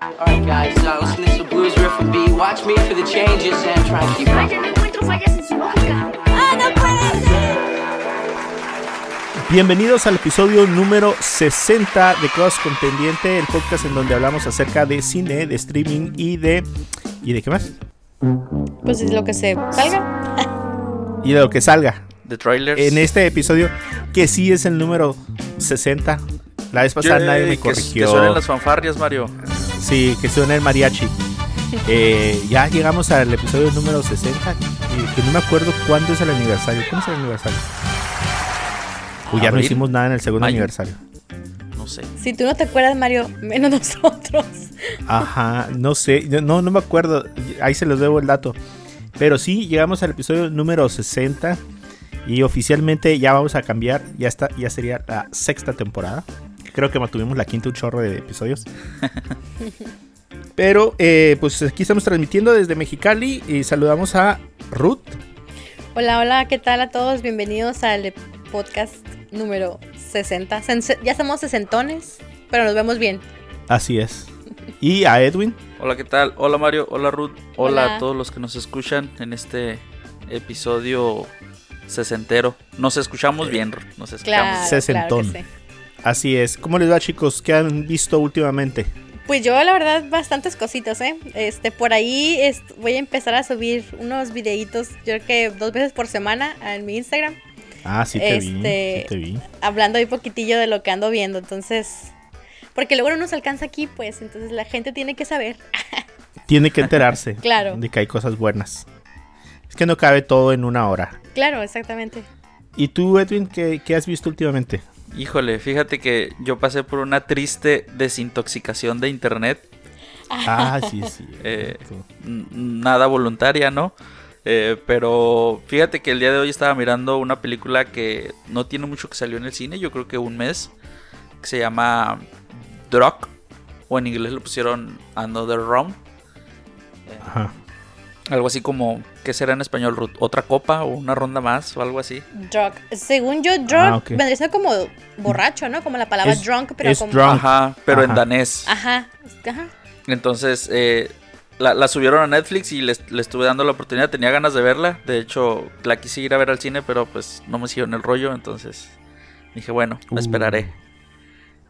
Alright guys, uh, listen to this blues riff and B. Watch me for the changes and try and keep up. ¡Ah, no puede ser! Bienvenidos al episodio número 60 de Cross Contendiente, el podcast en donde hablamos acerca de cine, de streaming y de... ¿Y de qué más? Pues es lo que se salga. Y de lo que salga. de trailers. En este episodio, que sí es el número 60. La vez pasada nadie me que, que corrigió. suenen las fanfarrias, Mario. Sí, que suena el mariachi. Eh, ya llegamos al episodio número 60. Y que no me acuerdo cuándo es el aniversario. ¿Cuándo es el aniversario? Uy, ya no hicimos nada en el segundo mayo. aniversario. No sé. Si tú no te acuerdas, Mario, menos nosotros. Ajá, no sé, no, no me acuerdo, ahí se los debo el dato. Pero sí, llegamos al episodio número 60 y oficialmente ya vamos a cambiar, ya está, ya sería la sexta temporada. Creo que mantuvimos la quinta un chorro de episodios. Pero eh, pues aquí estamos transmitiendo desde Mexicali y saludamos a Ruth. Hola, hola, ¿qué tal a todos? Bienvenidos al podcast número 60. Sen- Ya somos sesentones, pero nos vemos bien. Así es. Y a Edwin. Hola, ¿qué tal? Hola, Mario. Hola, Ruth. Hola, Hola. a todos los que nos escuchan en este episodio sesentero. Nos escuchamos bien, Ruth, Nos escuchamos. Claro, Sesentón. claro que sí. Así es. ¿Cómo les va chicos? ¿Qué han visto últimamente? Pues yo, la verdad, bastantes cositas, ¿eh? Este, por ahí voy a empezar a subir unos videitos, yo creo que dos veces por semana en mi Instagram, Ah, sí te vi. Este- Sí te vi. hablando ahí poquitillo de lo que ando viendo, entonces... Porque luego no nos alcanza aquí, pues, entonces la gente tiene que saber. Tiene que enterarse Claro. de que hay cosas buenas. Es que no cabe todo en una hora. Claro, exactamente. ¿Y tú, Edwin, qué, qué has visto últimamente? Híjole, fíjate que yo pasé por una triste desintoxicación de internet. Ah, sí, sí. Eh, nada voluntaria, ¿no? Eh, pero fíjate que el día de hoy estaba mirando una película que no tiene mucho que salió en el cine, yo creo que un mes, que se llama Drug, o en inglés le pusieron Another Round, Ajá. Algo así como, ¿qué será en español? Ruth? ¿Otra copa o una ronda más o algo así? Drunk. Según yo, drunk Ah, vendría siendo como borracho, ¿no? Como la palabra Es- drunk, pero es como. drunk. Ajá, pero en danés. Ajá. Ajá. Entonces, eh, la, la subieron a Netflix y les- le estuve dando la oportunidad. Tenía ganas de verla. De hecho, la quise ir a ver al cine, pero pues no me siguió en el rollo. Entonces dije, bueno, me Uh. esperaré.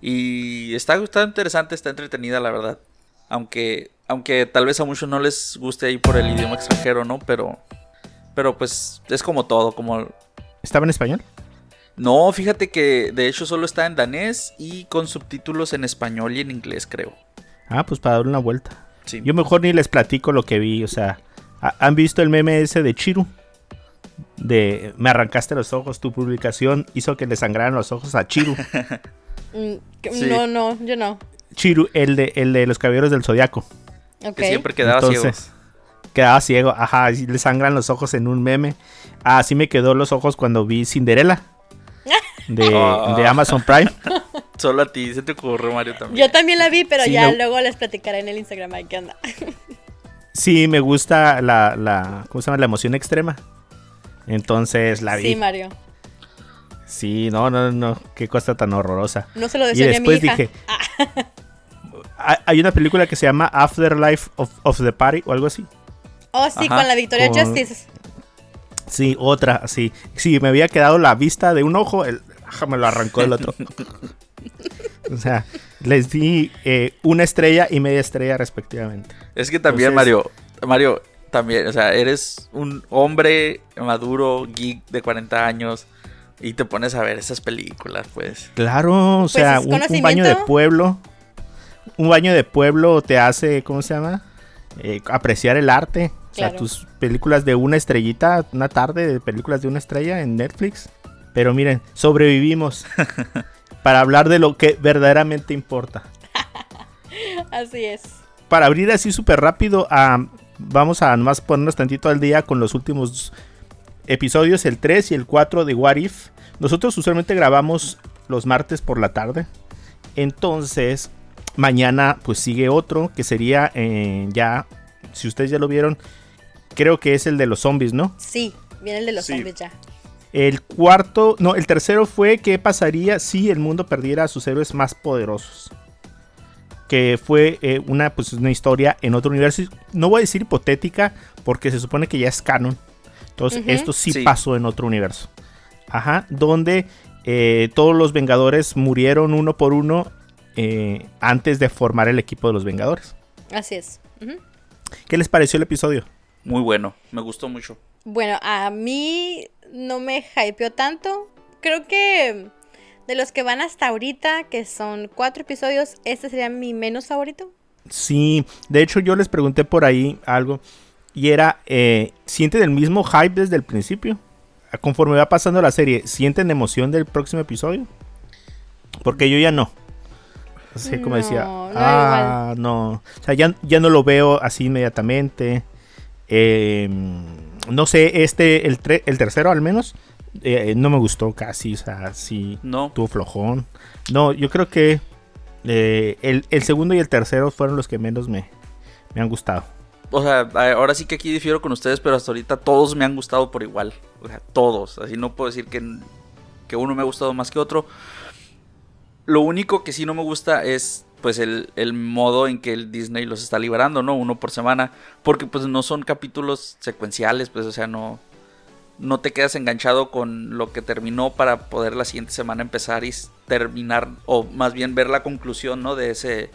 Y está, está interesante, está entretenida, la verdad. Aunque, aunque tal vez a muchos no les guste ahí por el idioma extranjero, ¿no? Pero, pero pues es como todo, como ¿Estaba en español? no, fíjate que de hecho solo está en danés y con subtítulos en español y en inglés, creo. Ah, pues para darle una vuelta. Sí. Yo mejor ni les platico lo que vi. O sea, ¿ha- ¿han visto el meme ese de Chiru? De me arrancaste los ojos, tu publicación hizo que le sangraran los ojos a Chiru. Mm, Sí. No, no, yo no. Chiru, el de, el de los caballeros del zodiaco. Que siempre quedaba ciego. Entonces, quedaba ciego, ajá, y le sangran los ojos en un meme. Ah, Así me quedó los ojos cuando vi Cinderella de, Ah. de Amazon Prime. Solo a ti se te ocurre, Mario, también. Yo también la vi, pero Sí, ya me- luego les platicaré en el Instagram. Ay, ¿qué onda? Sí, me gusta la, la, ¿cómo se llama? La emoción extrema. Entonces la vi. Sí, Mario. Sí, no, no, no, qué cosa tan horrorosa. No se lo Y decía ni a mi después hija. dije, hay hay una película que se llama Afterlife of, of the Party o algo así. Oh, sí, Ajá, con la Victoria con- Justice. Sí, otra, sí. Sí, me había quedado la vista de un ojo, el, ajá, me lo arrancó el otro. o sea, les di eh, una estrella y media estrella respectivamente. Es que también, Entonces- Mario, Mario, también, o sea, eres un hombre maduro, geek de 40 años y te pones a ver esas películas, pues. Claro, o Pues sea, es un, un baño de pueblo. Un baño de pueblo te hace, ¿cómo se llama? Eh, apreciar el arte. O sea, tus películas de una estrellita, una tarde de películas de una estrella en Netflix. Pero miren, sobrevivimos para hablar de lo que verdaderamente importa. Así es. Para abrir así súper rápido, ah, vamos a nomás ponernos tantito al día con los últimos episodios, el 3 y el 4 de What If. Nosotros usualmente grabamos los martes por la tarde. Entonces, mañana pues sigue otro que sería eh, ya, si ustedes ya lo vieron, creo que es el de los zombies, ¿no? Sí, viene el de los Sí. zombies ya. El cuarto, no, el tercero fue qué pasaría si el mundo perdiera a sus héroes más poderosos. que fue eh, una, pues, una historia en otro universo. No voy a decir hipotética, porque se supone que ya es canon. Entonces, esto sí, Sí. pasó en otro universo. Ajá, donde eh, todos los Vengadores murieron uno por uno eh, antes de formar el equipo de los Vengadores. Así es. ¿Qué les pareció el episodio? Muy bueno, me gustó mucho. Bueno, a mí no me hypeó tanto. Creo que de los que van hasta ahorita, que son cuatro episodios, este sería mi menos favorito. Sí, de hecho yo les pregunté por ahí algo y era, eh, ¿sienten el mismo hype desde el principio? Conforme va pasando la serie, ¿sienten emoción del próximo episodio? Porque yo ya no. Así como decía, No, no, ah, no. O sea, ya, ya no lo veo así inmediatamente. Eh, no sé, este, el, tre- el tercero al menos, eh, no me gustó casi, o sea, sí No, estuvo flojón. No, yo creo que eh, el, el segundo y el tercero fueron los que menos me, me han gustado. o sea, ahora sí que aquí difiero con ustedes, pero hasta ahorita todos me han gustado por igual. O sea, todos. Así no puedo decir que, que uno me ha gustado más que otro. Lo único que sí no me gusta es pues el, el modo en que el Disney los está liberando, ¿no? Uno por semana. Porque pues no son capítulos secuenciales, pues o sea, no, no te quedas enganchado con lo que terminó para poder la siguiente semana empezar y terminar, o más bien ver la conclusión, ¿no? De ese,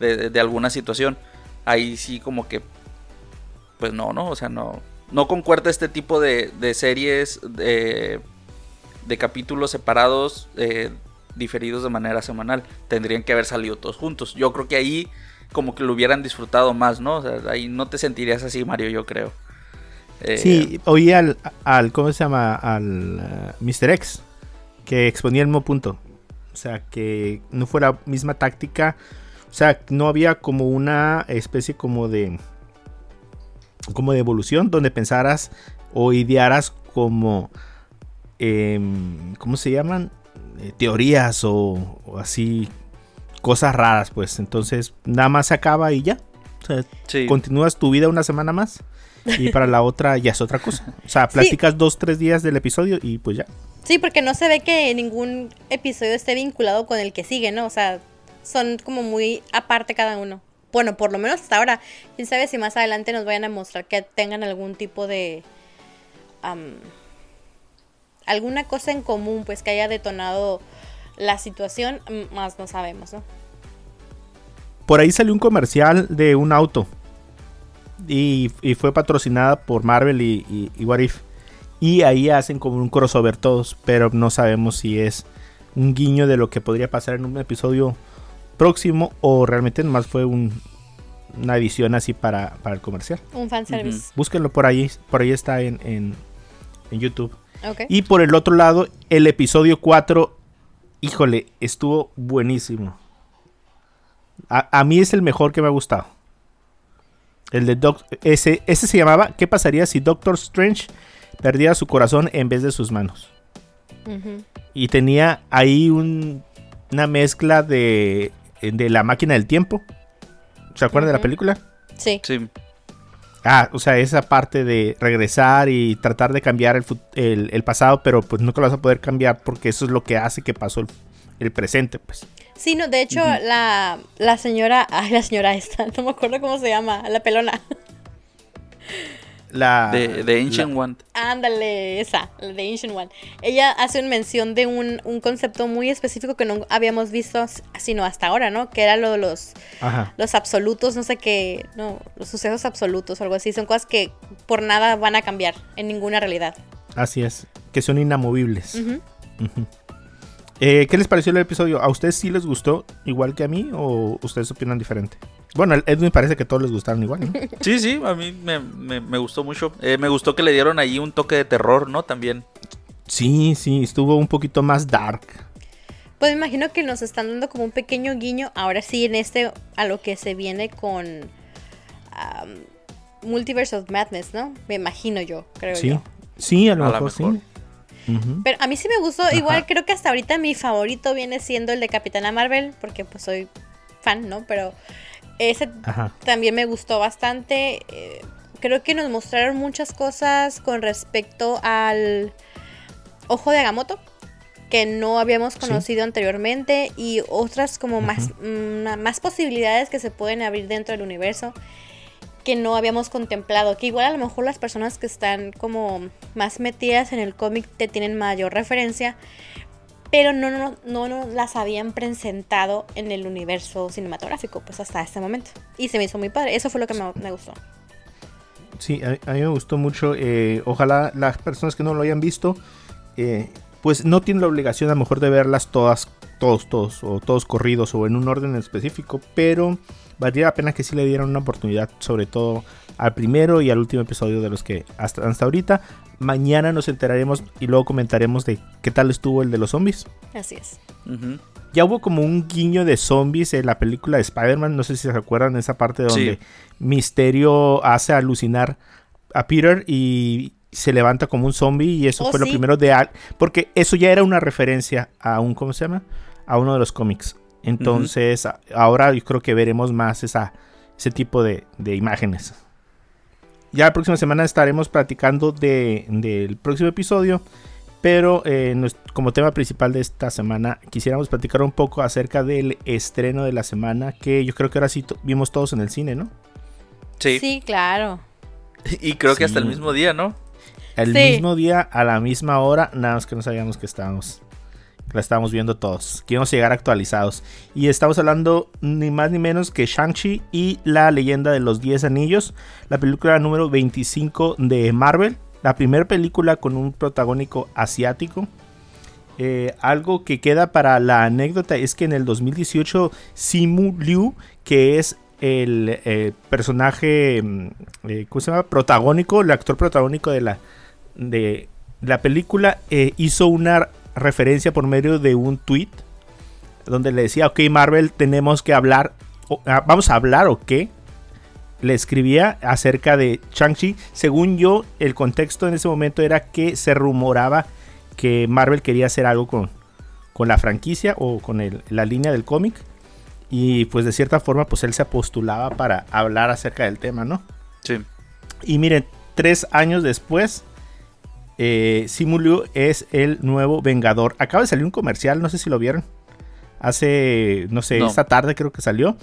de- de alguna situación. Ahí sí como que, pues no, ¿no? O sea, no, no concuerda este tipo de, de series, de, de capítulos separados, eh, diferidos de manera semanal. Tendrían que haber salido todos juntos. Yo creo que ahí como que lo hubieran disfrutado más, ¿no? O sea, ahí no te sentirías así, Mario, yo creo. Eh, Sí, oí al, al ¿cómo se llama? Al uh, Mr. X, que exponía el mismo punto. O sea, que no fue la misma táctica. O sea, no había como una especie como de... Como de evolución donde pensaras o idearas como... em, ¿Cómo se llaman? Eh, teorías o, o así cosas raras, pues. Entonces, nada más se acaba y ya. O sea, sí. continúas tu vida una semana más y para la otra ya es otra cosa. O sea, platicas dos, tres días del episodio y pues ya. Sí, porque no se ve que ningún episodio esté vinculado con el que sigue, ¿no? O sea, son como muy aparte cada uno. Bueno, por lo menos hasta ahora. Quién sabe si más adelante nos vayan a mostrar que tengan algún tipo de. Alguna cosa en común, pues que haya detonado la situación, más no sabemos, ¿no? Por ahí salió un comercial de un auto y, y fue patrocinada por Marvel y, y, y What If. Y ahí hacen como un crossover todos, pero no sabemos si es un guiño de lo que podría pasar en un episodio próximo o realmente nomás fue un- una edición así para, para el comercial. Un fanservice. Búsquenlo por ahí, por ahí está en, en, en YouTube. Y por el otro lado, el episodio 4, híjole, estuvo buenísimo. A, a mí es el mejor que me ha gustado. El de Doc ese, ese se llamaba ¿Qué pasaría si Doctor Strange perdiera su corazón en vez de sus manos? Y tenía ahí un- una mezcla de, de la máquina del tiempo. ¿Se acuerdan de la película? Sí. Sí. Ah, o sea, esa parte de regresar y tratar de cambiar el, el pasado, pero pues nunca lo vas a poder cambiar porque eso es lo que hace que pasó el, el presente, pues. Sí, no, de hecho, la, la señora, ay, la señora esta, no me acuerdo cómo se llama, la pelona. La, De, de Ancient One. Ándale, esa, la de Ancient One. Ella hace una mención de un, un concepto muy específico que no habíamos visto sino hasta ahora, ¿no? Que era lo de los, Ajá. los absolutos, no sé qué, no, los sucesos absolutos o algo así. Son cosas que por nada van a cambiar en ninguna realidad. Así es, que son inamovibles. Eh, ¿Qué les pareció el episodio? ¿A ustedes sí les gustó igual que a mí o ustedes opinan diferente? Bueno, a Edwin parece que todos les gustaron igual, ¿no? Sí, sí, a mí me, me- me gustó mucho. Eh, me gustó que le dieron ahí un toque de terror, ¿no? También. sí, sí, estuvo un poquito más dark. Pues me imagino que nos están dando como un pequeño guiño, ahora sí, en este, a lo que se viene con am, Multiverse of Madness, ¿no? Me imagino yo, creo Sí, yo. sí, a lo A lo mejor, mejor. sí. Pero a mí sí me gustó. Ajá. Igual creo que hasta ahorita mi favorito viene siendo el de Capitana Marvel, porque pues soy fan, ¿no? Pero ese Ajá. también me gustó bastante. Eh, creo que nos mostraron muchas cosas con respecto al ojo de Agamotto. que no habíamos conocido anteriormente y otras como más, mm, más posibilidades que se pueden abrir dentro del universo que no habíamos contemplado, que igual a lo mejor las personas que están como más metidas en el cómic te tienen mayor referencia, pero no, no, no las habían presentado en el universo cinematográfico, pues hasta este momento. Y se me hizo muy padre, eso fue lo que me, me gustó. Sí, a, a, mí me gustó mucho, eh, ojalá las personas que no lo hayan visto, eh, pues no tienen la obligación a lo mejor de verlas todas, todos, todos, o todos corridos o en un orden específico, pero valdría la pena que sí le dieran una oportunidad, sobre todo al primero y al último episodio de los que hasta, hasta ahorita. Mañana nos enteraremos y luego comentaremos de qué tal estuvo el de los zombies. Así es. Uh -huh. Ya hubo como un guiño de zombies en la película de Spider-Man. No sé si se acuerdan de esa parte donde sí. Misterio hace alucinar a Peter y se levanta como un zombie. Y eso Oh, fue lo primero de. Al porque eso ya era una referencia a un. ¿Cómo se llama? A uno de los cómics. Entonces, ahora yo creo que veremos más esa, ese tipo de, de imágenes. Ya la próxima semana estaremos platicando de- del próximo episodio. Pero eh, como tema principal de esta semana, quisiéramos platicar un poco acerca del estreno de la semana. Que yo creo que ahora sí vimos todos en el cine, ¿no? Sí. Sí, claro. Y creo que hasta el mismo día, ¿no? El Sí. mismo día, a la misma hora, nada más que no sabíamos que estábamos. La estábamos viendo todos. Que íbamos a llegar actualizados. Y estamos hablando ni más ni menos que Shang-Chi y la leyenda de los 10 anillos. La película número 25 de Marvel. La primera película con un protagónico asiático. Eh, algo que queda para la anécdota es que en el 2018 Simu Liu, que es el eh, personaje, mm, eh, ¿cómo se llama? Protagónico, el actor protagónico de la, de la película, hizo una referencia por medio de un tweet donde le decía, ok Marvel, tenemos que hablar, o- ah, vamos a hablar o qué. Le escribía acerca de Shang-Chi. Según yo, el contexto en ese momento era que se rumoraba que Marvel quería hacer algo con, con la franquicia o con el- la línea del cómic. Y pues de cierta forma, pues él se postulaba para hablar acerca del tema, ¿no? Sí. Y miren, tres años después, eh, Simu Liu es el nuevo Vengador. Acaba de salir un comercial, no sé si lo vieron. Hace, no sé, No. esta tarde creo que salió.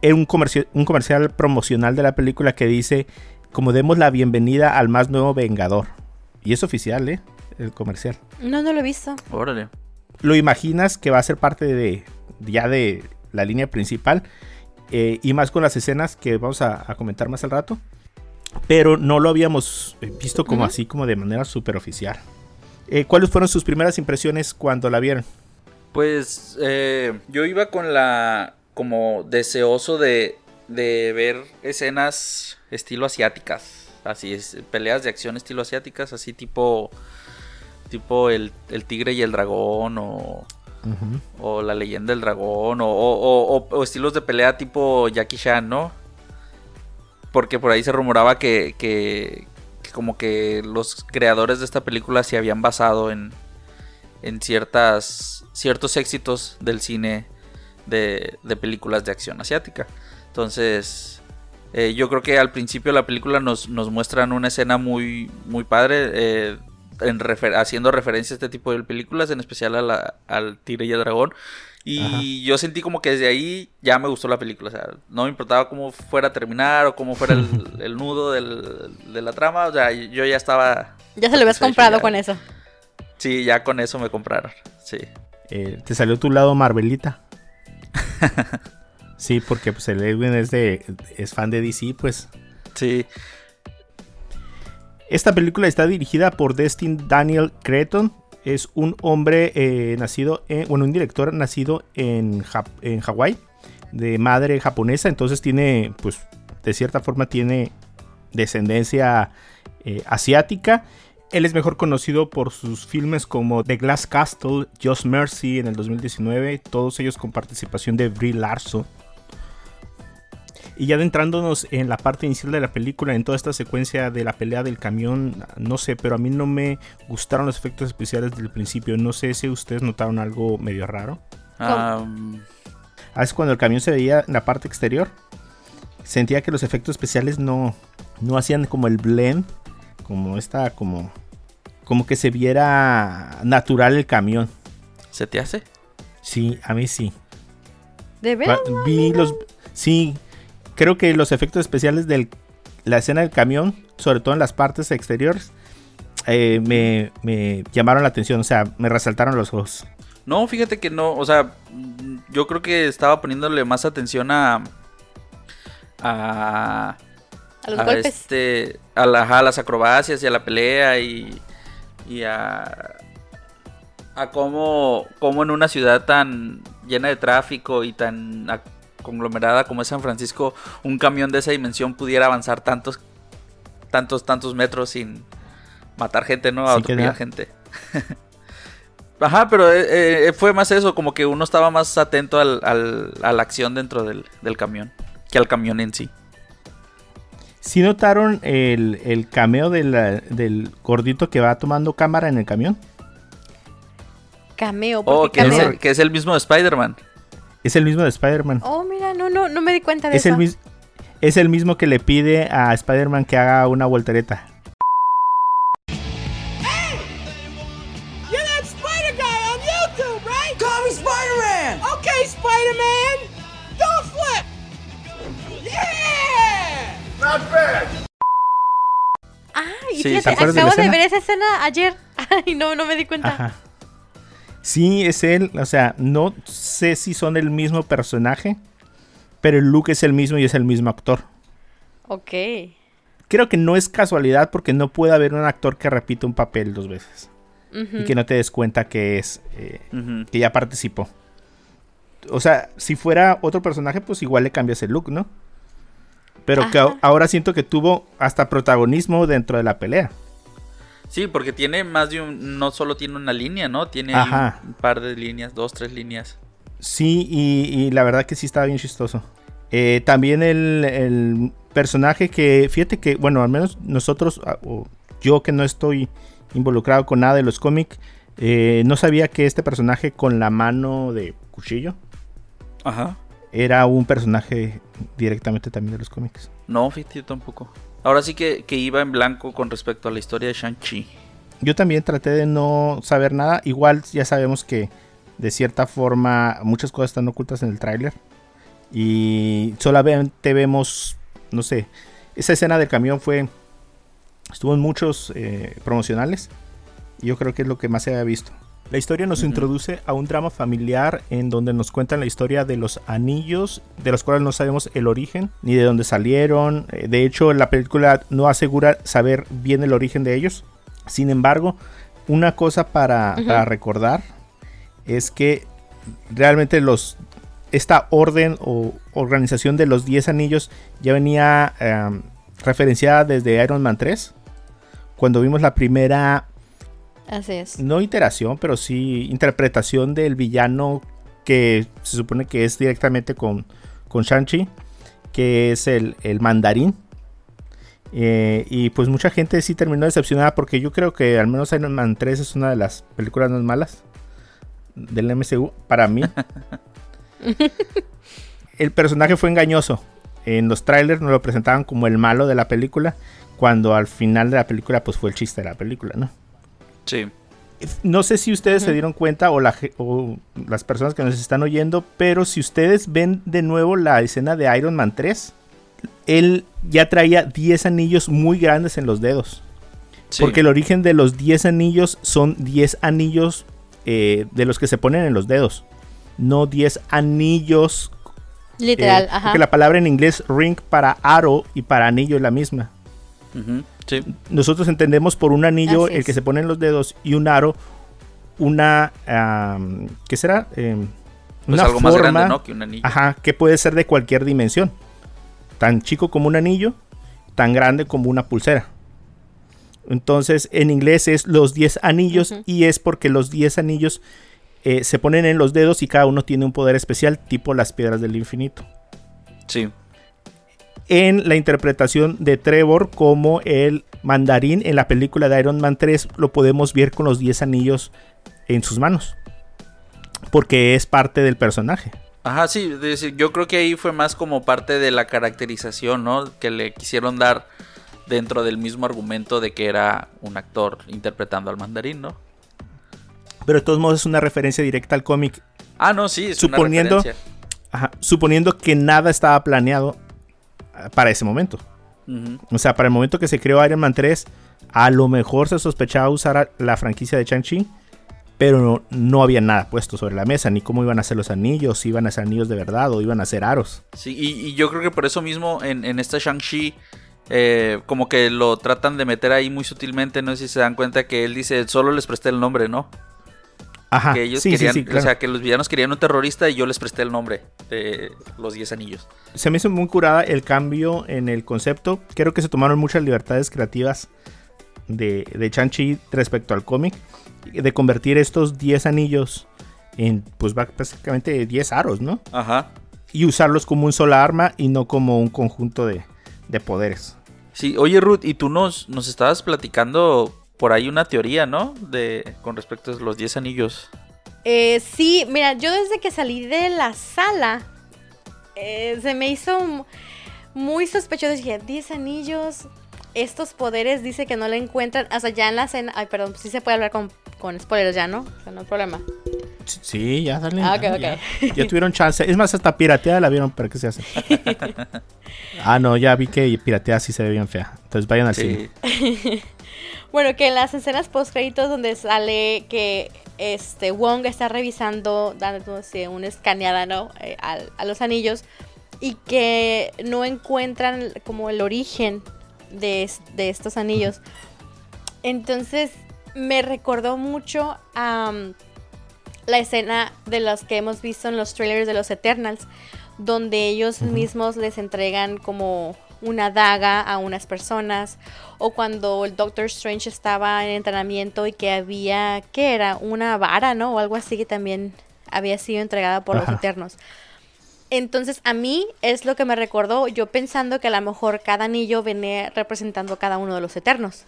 Era un comercial, un comercial promocional de la película que dice, como demos la bienvenida al más nuevo Vengador. Y es oficial, ¿eh? El comercial. No, no lo he visto. Órale. Lo imaginas que va a ser parte de ya de la línea principal. eh, y más con las escenas que vamos a, a comentar más al rato. Pero no lo habíamos eh, visto como así, como de manera super oficial. Eh, ¿Cuáles fueron sus primeras impresiones cuando la vieron? Pues eh, yo iba con la como deseoso de, de ver escenas estilo asiáticas. Así es, peleas de acción estilo asiáticas, así tipo tipo el, el tigre y el dragón o, o la leyenda del dragón o- o estilos de pelea tipo Jackie Chan, ¿no? Porque por ahí se rumoraba que, como que los creadores de esta película se habían basado en, ciertas, ciertos éxitos del cine de, de películas de acción asiática. Entonces, eh, yo creo que al principio de la película nos, nos muestran una escena muy, muy padre, eh, haciendo referencia a este tipo de películas, en especial al Tigre y el Dragón. Y yo sentí como que desde ahí ya me gustó la película. O sea, no me importaba cómo fuera a terminar o cómo fuera el, el nudo del- de la trama. O sea, yo ya estaba. Ya se lo habías comprado ya. con eso. Sí, ya con eso me compraron. Sí. Eh, ¿Te salió tu lado Marvelita? sí, porque pues el Edwin es, de, es fan de DC, pues. Sí. Esta película está dirigida por Destin Daniel Cretton. Es un hombre eh, nacido, en, bueno, un director nacido en, en Hawái, de madre japonesa. Entonces tiene, pues, de cierta forma tiene descendencia eh, asiática. Él es mejor conocido por sus filmes como The Glass Castle, Just Mercy en el 2019, todos ellos con participación de Brie Larson. Y ya adentrándonos en la parte inicial de la película, en toda esta secuencia de la pelea del camión, no sé, pero a mí no me gustaron los efectos especiales desde el principio. No sé si ustedes notaron algo medio raro. Ah, A veces cuando el camión se veía en la parte exterior, sentía que los efectos especiales no, no hacían como el blend, como esta, como como que se viera natural el camión. ¿Se te hace? Sí, a mí sí. ¿De? Va- Vi los. Sí, creo que los efectos especiales de la escena del camión, sobre todo en las partes exteriores, eh, me, me llamaron la atención. O sea, me resaltaron los ojos. No, fíjate que no, o sea, yo creo que estaba poniéndole más atención a a, A los a golpes. este a, la- ajá, a las acrobacias y a la pelea y, y a a cómo, cómo en una ciudad tan llena de tráfico y tan conglomerada como es San Francisco, un camión de esa dimensión pudiera avanzar tantos tantos tantos metros sin matar gente, ¿no? Atropellar que gente. Ajá, pero eh, eh, fue más eso, como que uno estaba más atento al, al- a la acción dentro del, del camión que al camión en sí. ¿Sí notaron el, el cameo de la- del gordito que va tomando cámara en el camión? Cameo, ¿por Oh, qué que es, el, que es el mismo de Spider-Man. Es el mismo de Spider-Man. Oh, mira, no, no, no me di cuenta de es, eso. el es el mismo que le pide a Spider-Man que haga una voltereta. Ah, y Sí, fíjate, ¿te acuerdas de acabo de, escena? ver esa escena ayer. Ay, no, no me di cuenta. Ajá. Sí, es él. O sea, no sé si son el mismo personaje, pero el look es el mismo y es el mismo actor. Ok. Creo que no es casualidad porque no puede haber un actor que repita un papel dos veces y que no te des cuenta que es eh, que ya participó. O sea, si fuera otro personaje, pues igual le cambias el look, ¿no? Pero que Ajá. ahora siento que tuvo hasta protagonismo dentro de la pelea. Sí, porque tiene más de un. No solo tiene una línea, ¿no? Tiene Ajá. un, par de líneas, dos, tres líneas. Sí, y, y la verdad que sí estaba bien chistoso. Eh, también el, el personaje que, fíjate que, bueno, al menos nosotros, ah, o yo que no estoy involucrado con nada de los cómics, eh, no sabía que este personaje con la mano de cuchillo Ajá. era un personaje directamente también de los cómics. No, fíjate, yo tampoco. Ahora sí que, que iba en blanco con respecto a la historia de Shang-Chi. Yo también traté de no saber nada. Igual ya sabemos que de cierta forma muchas cosas están ocultas en el tráiler. Y solamente vemos, no sé, esa escena del camión fue... Estuvo en muchos eh, promocionales. Y yo creo que es lo que más se había visto. La historia nos introduce a un drama familiar en donde nos cuentan la historia de los anillos, de los cuales no sabemos el origen ni de dónde salieron. Eh, De hecho, la película no asegura saber bien el origen de ellos. Sin embargo, una cosa para, recordar es que realmente los esta orden o organización de los 10 anillos ya venía em, referenciada desde Iron Man 3. Cuando vimos la primera Así es. no iteración, pero sí interpretación del villano que se supone que es directamente con, con Shang-Chi, que es el, el mandarín. Eh, y pues mucha gente sí terminó decepcionada porque yo creo que al menos Iron Man 3 es una de las películas más malas del MCU para mí. el personaje fue engañoso. En los trailers nos lo presentaban como el malo de la película, cuando al final de la película pues fue el chiste de la película, ¿no? Sí. No sé si ustedes se dieron cuenta o, la o las personas que nos están oyendo, pero si ustedes ven de nuevo la escena de Iron Man 3, él ya traía 10 anillos muy grandes en los dedos. sí. Porque el origen de los 10 anillos son 10 anillos eh, de los que se ponen en los dedos. No 10 anillos. Literal, eh, ajá. Porque la palabra en inglés ring para aro y para anillo es la misma. Sí. nosotros entendemos por un anillo Así el es. que se pone en los dedos y un aro una ¿qué será? Pues una algo forma más grande, ¿no? Que un anillo. ajá, que puede ser de cualquier dimensión. Tan chico como un anillo, tan grande como una pulsera. Entonces, en inglés es los 10 anillos y es porque los 10 anillos eh, se ponen en los dedos y cada uno tiene un poder especial, tipo las piedras del infinito Sí. En la interpretación de Trevor como el mandarín en la película de Iron Man 3 lo podemos ver con los 10 anillos en sus manos porque es parte del personaje Ajá, sí, decir, yo creo que ahí fue más como parte de la caracterización, ¿no? Que le quisieron dar dentro del mismo argumento de que era un actor interpretando al mandarín, ¿no? Pero de todos modos es una referencia directa al cómic. Ah, no, sí, es Suponiendo- una referencia. Ajá, suponiendo que nada estaba planeado para ese momento. O sea, para el momento que se creó Iron Man 3, a lo mejor se sospechaba usar a- la franquicia de Shang-Chi, pero no, no había nada puesto sobre la mesa, ni cómo iban a ser los anillos, si iban a ser anillos de verdad o iban a ser aros. Sí, y, y yo creo que por eso mismo en, en esta Shang-Chi, eh, como que lo tratan de meter ahí muy sutilmente, no sé si se dan cuenta que él dice, solo les presté el nombre, ¿no? Ajá, que ellos sí, querían, sí, claro. o sea, que los villanos querían un terrorista y yo les presté el nombre de los 10 anillos. se me hizo muy curada el cambio en el concepto. Creo que se tomaron muchas libertades creativas de, de Shang-Chi respecto al cómic. De convertir estos 10 anillos en, pues básicamente 10 aros, ¿no? Ajá. Y usarlos como un sola arma y no como un conjunto de, de poderes. Sí, oye Ruth, y tú nos, nos estabas platicando por ahí una teoría, ¿no? De con respecto a los 10 anillos. Eh, sí, mira, yo desde que salí de la sala, eh, se me hizo muy sospechoso. Dije, 10 anillos, estos poderes dice que no le encuentran. O sea, ya en la escena. Ay, perdón, sí se puede hablar con, con spoilers ya, ¿no? O sea, no hay problema. Sí, ya, dale. Ah, ok, dale, ok. Ya, Ya tuvieron chance. Es más, hasta pirateada la vieron, pero ¿qué se hace? ah, no, ya vi que pirateada sí se ve bien fea. Entonces vayan al cine. Bueno, que en las escenas post créditos donde sale que este Wong está revisando, dándose una escaneada, ¿no? Eh, a, los anillos y que no encuentran como el origen de, de estos anillos. Entonces me recordó mucho a um, la escena de los que hemos visto en los trailers de los Eternals, donde ellos mismos les entregan como una daga a unas personas o cuando el Doctor Strange estaba en entrenamiento y que había, ¿qué era? Una vara, ¿no? O algo así que también había sido entregada por Ajá. los Eternos. Entonces a mí es lo que me recordó, yo pensando que a lo mejor cada anillo venía representando cada uno de los Eternos.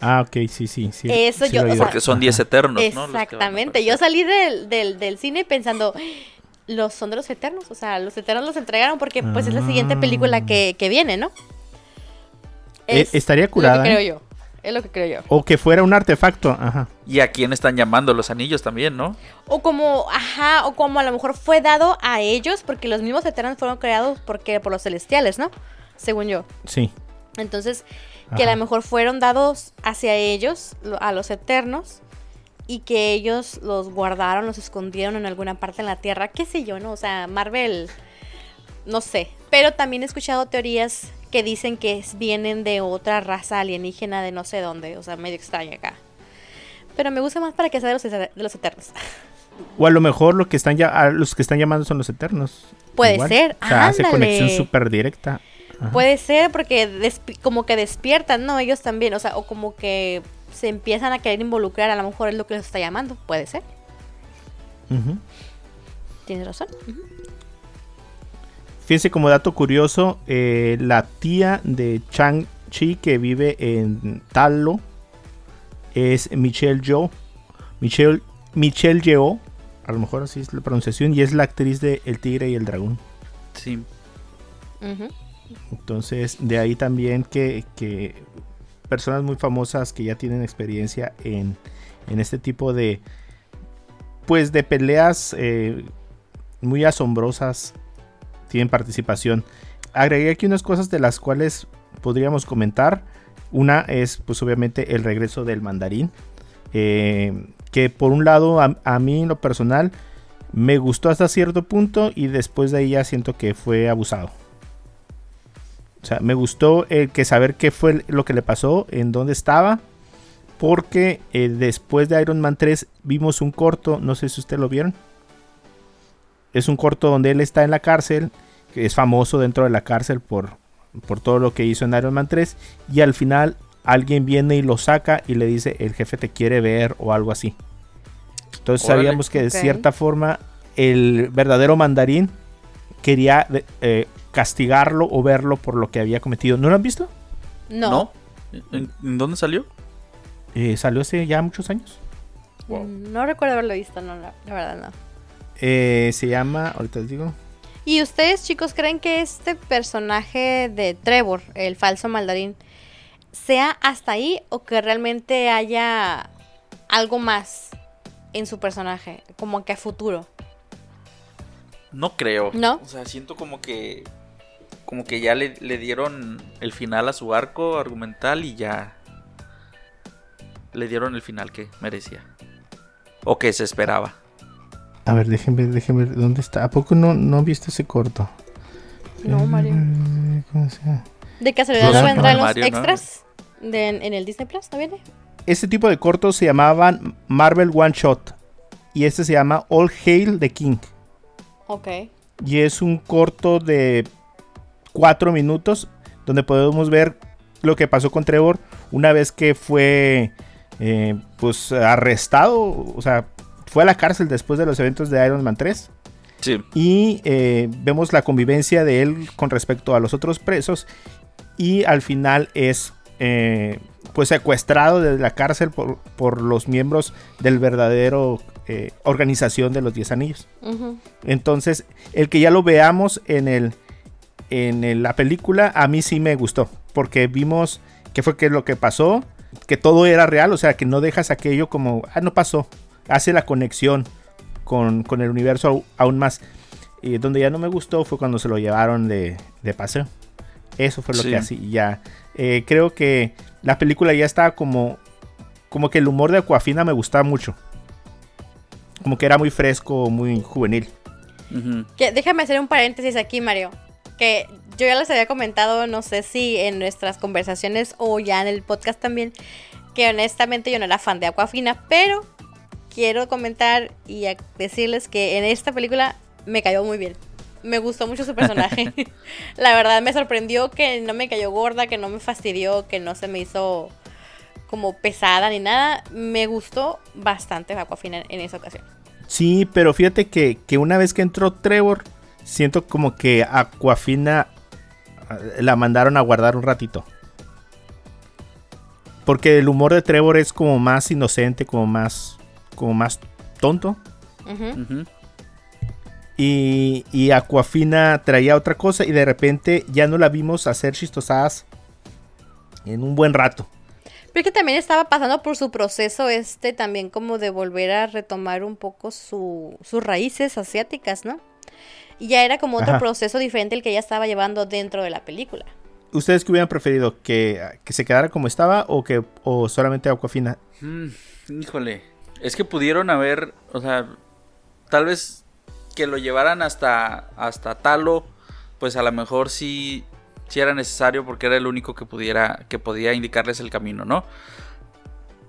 Ah, ok, sí, sí. sí Eso sí yo- o sea, Porque son 10 eternos, a Exactamente. Yo salí del, del, del cine pensando, los son de los eternos. O sea, los eternos los entregaron porque pues es la siguiente película que, que viene, ¿no? Eh, estaría curada, Lo que creo ¿eh? yo. Es lo que creo yo. O que fuera un artefacto, ajá. Y a quién están llamando los anillos también, ¿no? O como, ajá, o como a lo mejor fue dado a ellos porque los mismos eternos fueron creados porque por los celestiales, ¿no? Según yo. Sí. Entonces, que a lo mejor fueron dados hacia ellos, lo- a los eternos, y que ellos los guardaron, los escondieron en alguna parte en la tierra, qué sé yo, ¿no? O sea, Marvel, no sé. Pero también he escuchado teorías que dicen que vienen de otra raza alienígena de no sé dónde, o sea, medio extraña acá. Pero me gusta más para que sea de los, de los eternos. O a lo mejor lo que están ya, a los que están llamando son los eternos. Puede Igual. ser, O sea, hace conexión súper directa. Ajá. Puede ser porque como que despiertan, ¿no? Ellos también, o sea, o como que se empiezan a querer involucrar, a lo mejor es lo que los está llamando, puede ser. Ujú. Tienes razón. Fíjense como dato curioso, eh, la tía de Chang-Chi que vive en Talo es Michelle Yeoh. Michelle, Michelle Yeoh, a lo mejor así es la pronunciación, y es la actriz de El Tigre y el Dragón. Sí. Entonces, de ahí también que, que personas muy famosas que ya tienen experiencia en, en este tipo de, pues, de peleas eh, muy asombrosas tienen participación. Agregué aquí unas cosas de las cuales podríamos comentar. Una es, pues, obviamente, el regreso del mandarín. eh, que por un lado, a, a mí en lo personal, me gustó hasta cierto punto y después de ahí ya siento que fue abusado. O sea, me gustó el que saber qué fue lo que le pasó, en dónde estaba. Porque eh, después de Iron Man 3 vimos un corto, no sé si ustedes lo vieron. Es un corto donde él está en la cárcel, que es famoso dentro de la cárcel por, por todo lo que hizo en Iron Man 3. Y al final alguien viene y lo saca y le dice, el jefe te quiere ver o algo así. Entonces Órale. sabíamos que de cierta forma el verdadero mandarín quería eh, castigarlo o verlo por lo que había cometido. ¿No lo han visto? No. ¿En, en dónde salió? Eh, salió hace ya muchos años. Wow. Mm, No recuerdo haberlo visto, no, la, la verdad no. Eh, se llama, ahorita les digo. ¿Y ustedes, chicos, creen que este personaje de Trevor, el falso maldarín, sea hasta ahí o que realmente haya algo más en su personaje, como que a futuro? No creo. ¿No? O sea, siento como que. Como que ya le, le dieron el final a su arco argumental y ya. Le dieron el final que merecía. O que se esperaba. A ver, déjenme ver, déjenme ver. ¿Dónde está? ¿A poco no, no viste ese corto? No, Mario. Eh, ¿Cómo se llama? ¿De casualidad no vendrán los Mario, ¿no? extras de- en el Disney Plus? ¿No viene? Este tipo de cortos se llamaban Marvel One Shot. Y este se llama All Hail the King. Ok. Y es un corto de cuatro minutos donde podemos ver lo que pasó con Trevor una vez que fue eh, pues arrestado, o sea, fue a la cárcel después de los eventos de Iron Man 3 Sí. y eh, vemos la convivencia de él con respecto a los otros presos y al final es eh, pues secuestrado de la cárcel por, por los miembros del verdadero eh, organización de los 10 anillos. Entonces, el que ya lo veamos en el en la película a mí sí me gustó, porque vimos qué fue que lo que pasó, que todo era real, o sea, que no dejas aquello como, ah, no pasó, hace la conexión con, con el universo aún más. Y donde ya no me gustó fue cuando se lo llevaron de, de paseo. Eso fue lo Sí. que así ya. eh, creo que la película ya estaba como, como que el humor de Aquafina me gustaba mucho. Como que era muy fresco, muy juvenil. Que, déjame hacer un paréntesis aquí, Mario. Que yo ya les había comentado, no sé si en nuestras conversaciones o ya en el podcast también, que honestamente yo no era fan de Aquafina, pero quiero comentar y decirles que en esta película me cayó muy bien. Me gustó mucho su personaje. La verdad me sorprendió que no me cayó gorda, que no me fastidió, que no se me hizo como pesada ni nada. Me gustó bastante Aquafina en- en esa ocasión. Sí, pero fíjate que, que una vez que entró Trevor, siento como que Aquafina eh, la mandaron a guardar un ratito. Porque el humor de Trevor es como más inocente, como más, como más tonto. Y, y Aquafina traía otra cosa y de repente ya no la vimos hacer chistosadas en un buen rato. Pero es que también estaba pasando por su proceso este también como de volver a retomar un poco su, sus raíces asiáticas, ¿no? Y ya era como otro Ajá. proceso diferente el que ella estaba llevando dentro de la película. ¿Ustedes qué hubieran preferido? ¿Que, que se quedara como estaba o que o solamente Aquafina? Mm, híjole. Es que pudieron haber, o sea, tal vez que lo llevaran hasta, hasta Talo, pues a lo mejor sí, sí era necesario porque era el único que pudiera, que podía indicarles el camino, ¿no?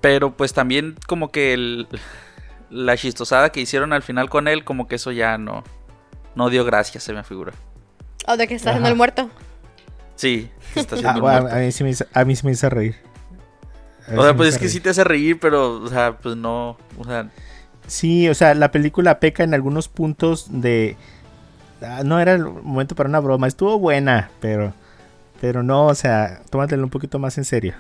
Pero pues también como que el, la chistosada que hicieron al final con él, como que eso ya no, no dio gracias, se me figura. O de que está haciendo Ajá. el muerto. Sí, está Ah, haciendo bueno, muerto. a, mí sí me hizo, a mí sí me hizo reír. O sea, pues es que reír. sí te hace reír, pero, o sea, pues no, o sea, Sí, o sea, la película peca en algunos puntos de... ah, no era el momento para una broma, estuvo buena, pero... Pero no, o sea, tómatelo un poquito más en serio.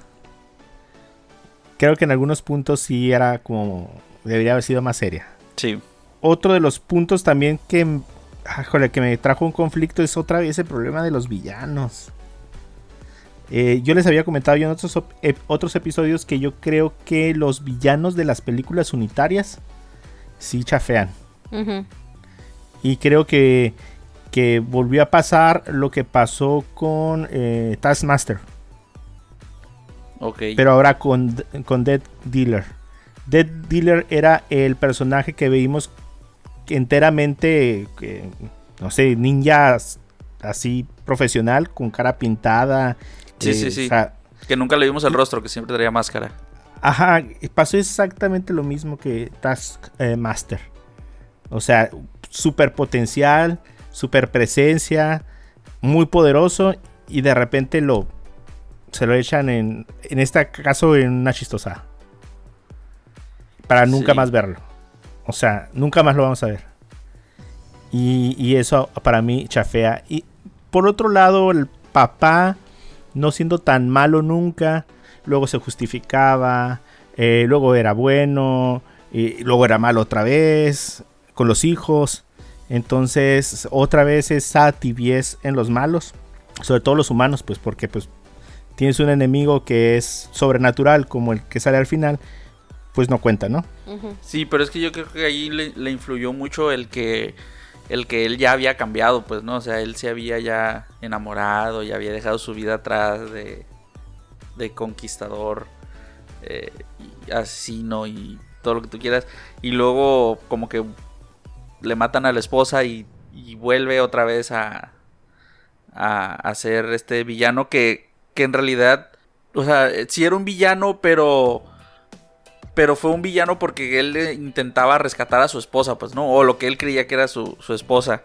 Creo que en algunos puntos sí era como... Debería haber sido más seria. sí. Otro de los puntos también que... ah, que me trajo un conflicto es otra vez el problema de los villanos. Eh, yo les había comentado yo en otros, ep- otros episodios que yo creo que los villanos de las películas unitarias sí chafean. Y creo que, que volvió a pasar lo que pasó con eh, Taskmaster. Ok. Pero ahora con, con Dead Dealer. Dead Dealer era el personaje que veíamos enteramente, que, no sé, ninja así profesional, con cara pintada. Sí, eh, sí, sí. o sea, Que nunca le vimos el rostro, que siempre traía máscara. Ajá, pasó exactamente lo mismo que Taskmaster. O sea, super potencial, super presencia, muy poderoso y de repente lo se lo echan en en este caso en una chistosa. Para nunca Sí. más verlo. O sea, nunca más lo vamos a ver. Y, y eso para mí chafea. Y por otro lado, el papá no siendo tan malo nunca, luego se justificaba, eh, luego era bueno, y luego era malo otra vez, con los hijos. Entonces, otra vez esa tibiez en los malos, sobre todo los humanos, pues porque pues tienes un enemigo que es sobrenatural como el que sale al final, pues no cuenta, ¿no? Sí, pero es que yo creo que ahí le, le influyó mucho el que el que él ya había cambiado, pues, ¿no? O sea, él se había ya enamorado, ya había dejado su vida atrás de, de conquistador, eh, asesino y todo lo que tú quieras. Y luego como que le matan a la esposa y, y vuelve otra vez a, a, a ser este villano que, que en realidad, o sea, sí era un villano, pero pero fue un villano porque él eh, intentaba rescatar a su esposa, pues, ¿no? O lo que él creía que era su, su esposa.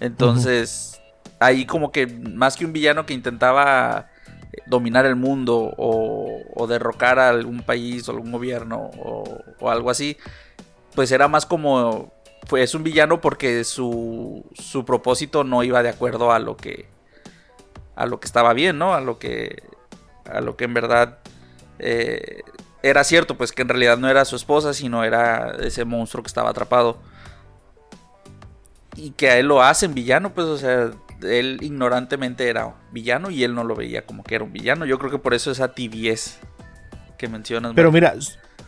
Entonces, ahí como que más que un villano que intentaba eh, dominar el mundo o, o derrocar a algún país o algún gobierno o, algo así, pues era más como, pues es un villano porque su, su propósito no iba de acuerdo a lo que, a lo que estaba bien, ¿no? A lo que, a lo que en verdad eh, era cierto, pues que en realidad no era su esposa, sino era ese monstruo que estaba atrapado. Y que a él lo hacen villano, pues, o sea, él ignorantemente era villano y él no lo veía como que era un villano. Yo creo que por eso esa tibiez que mencionas. Pero mira,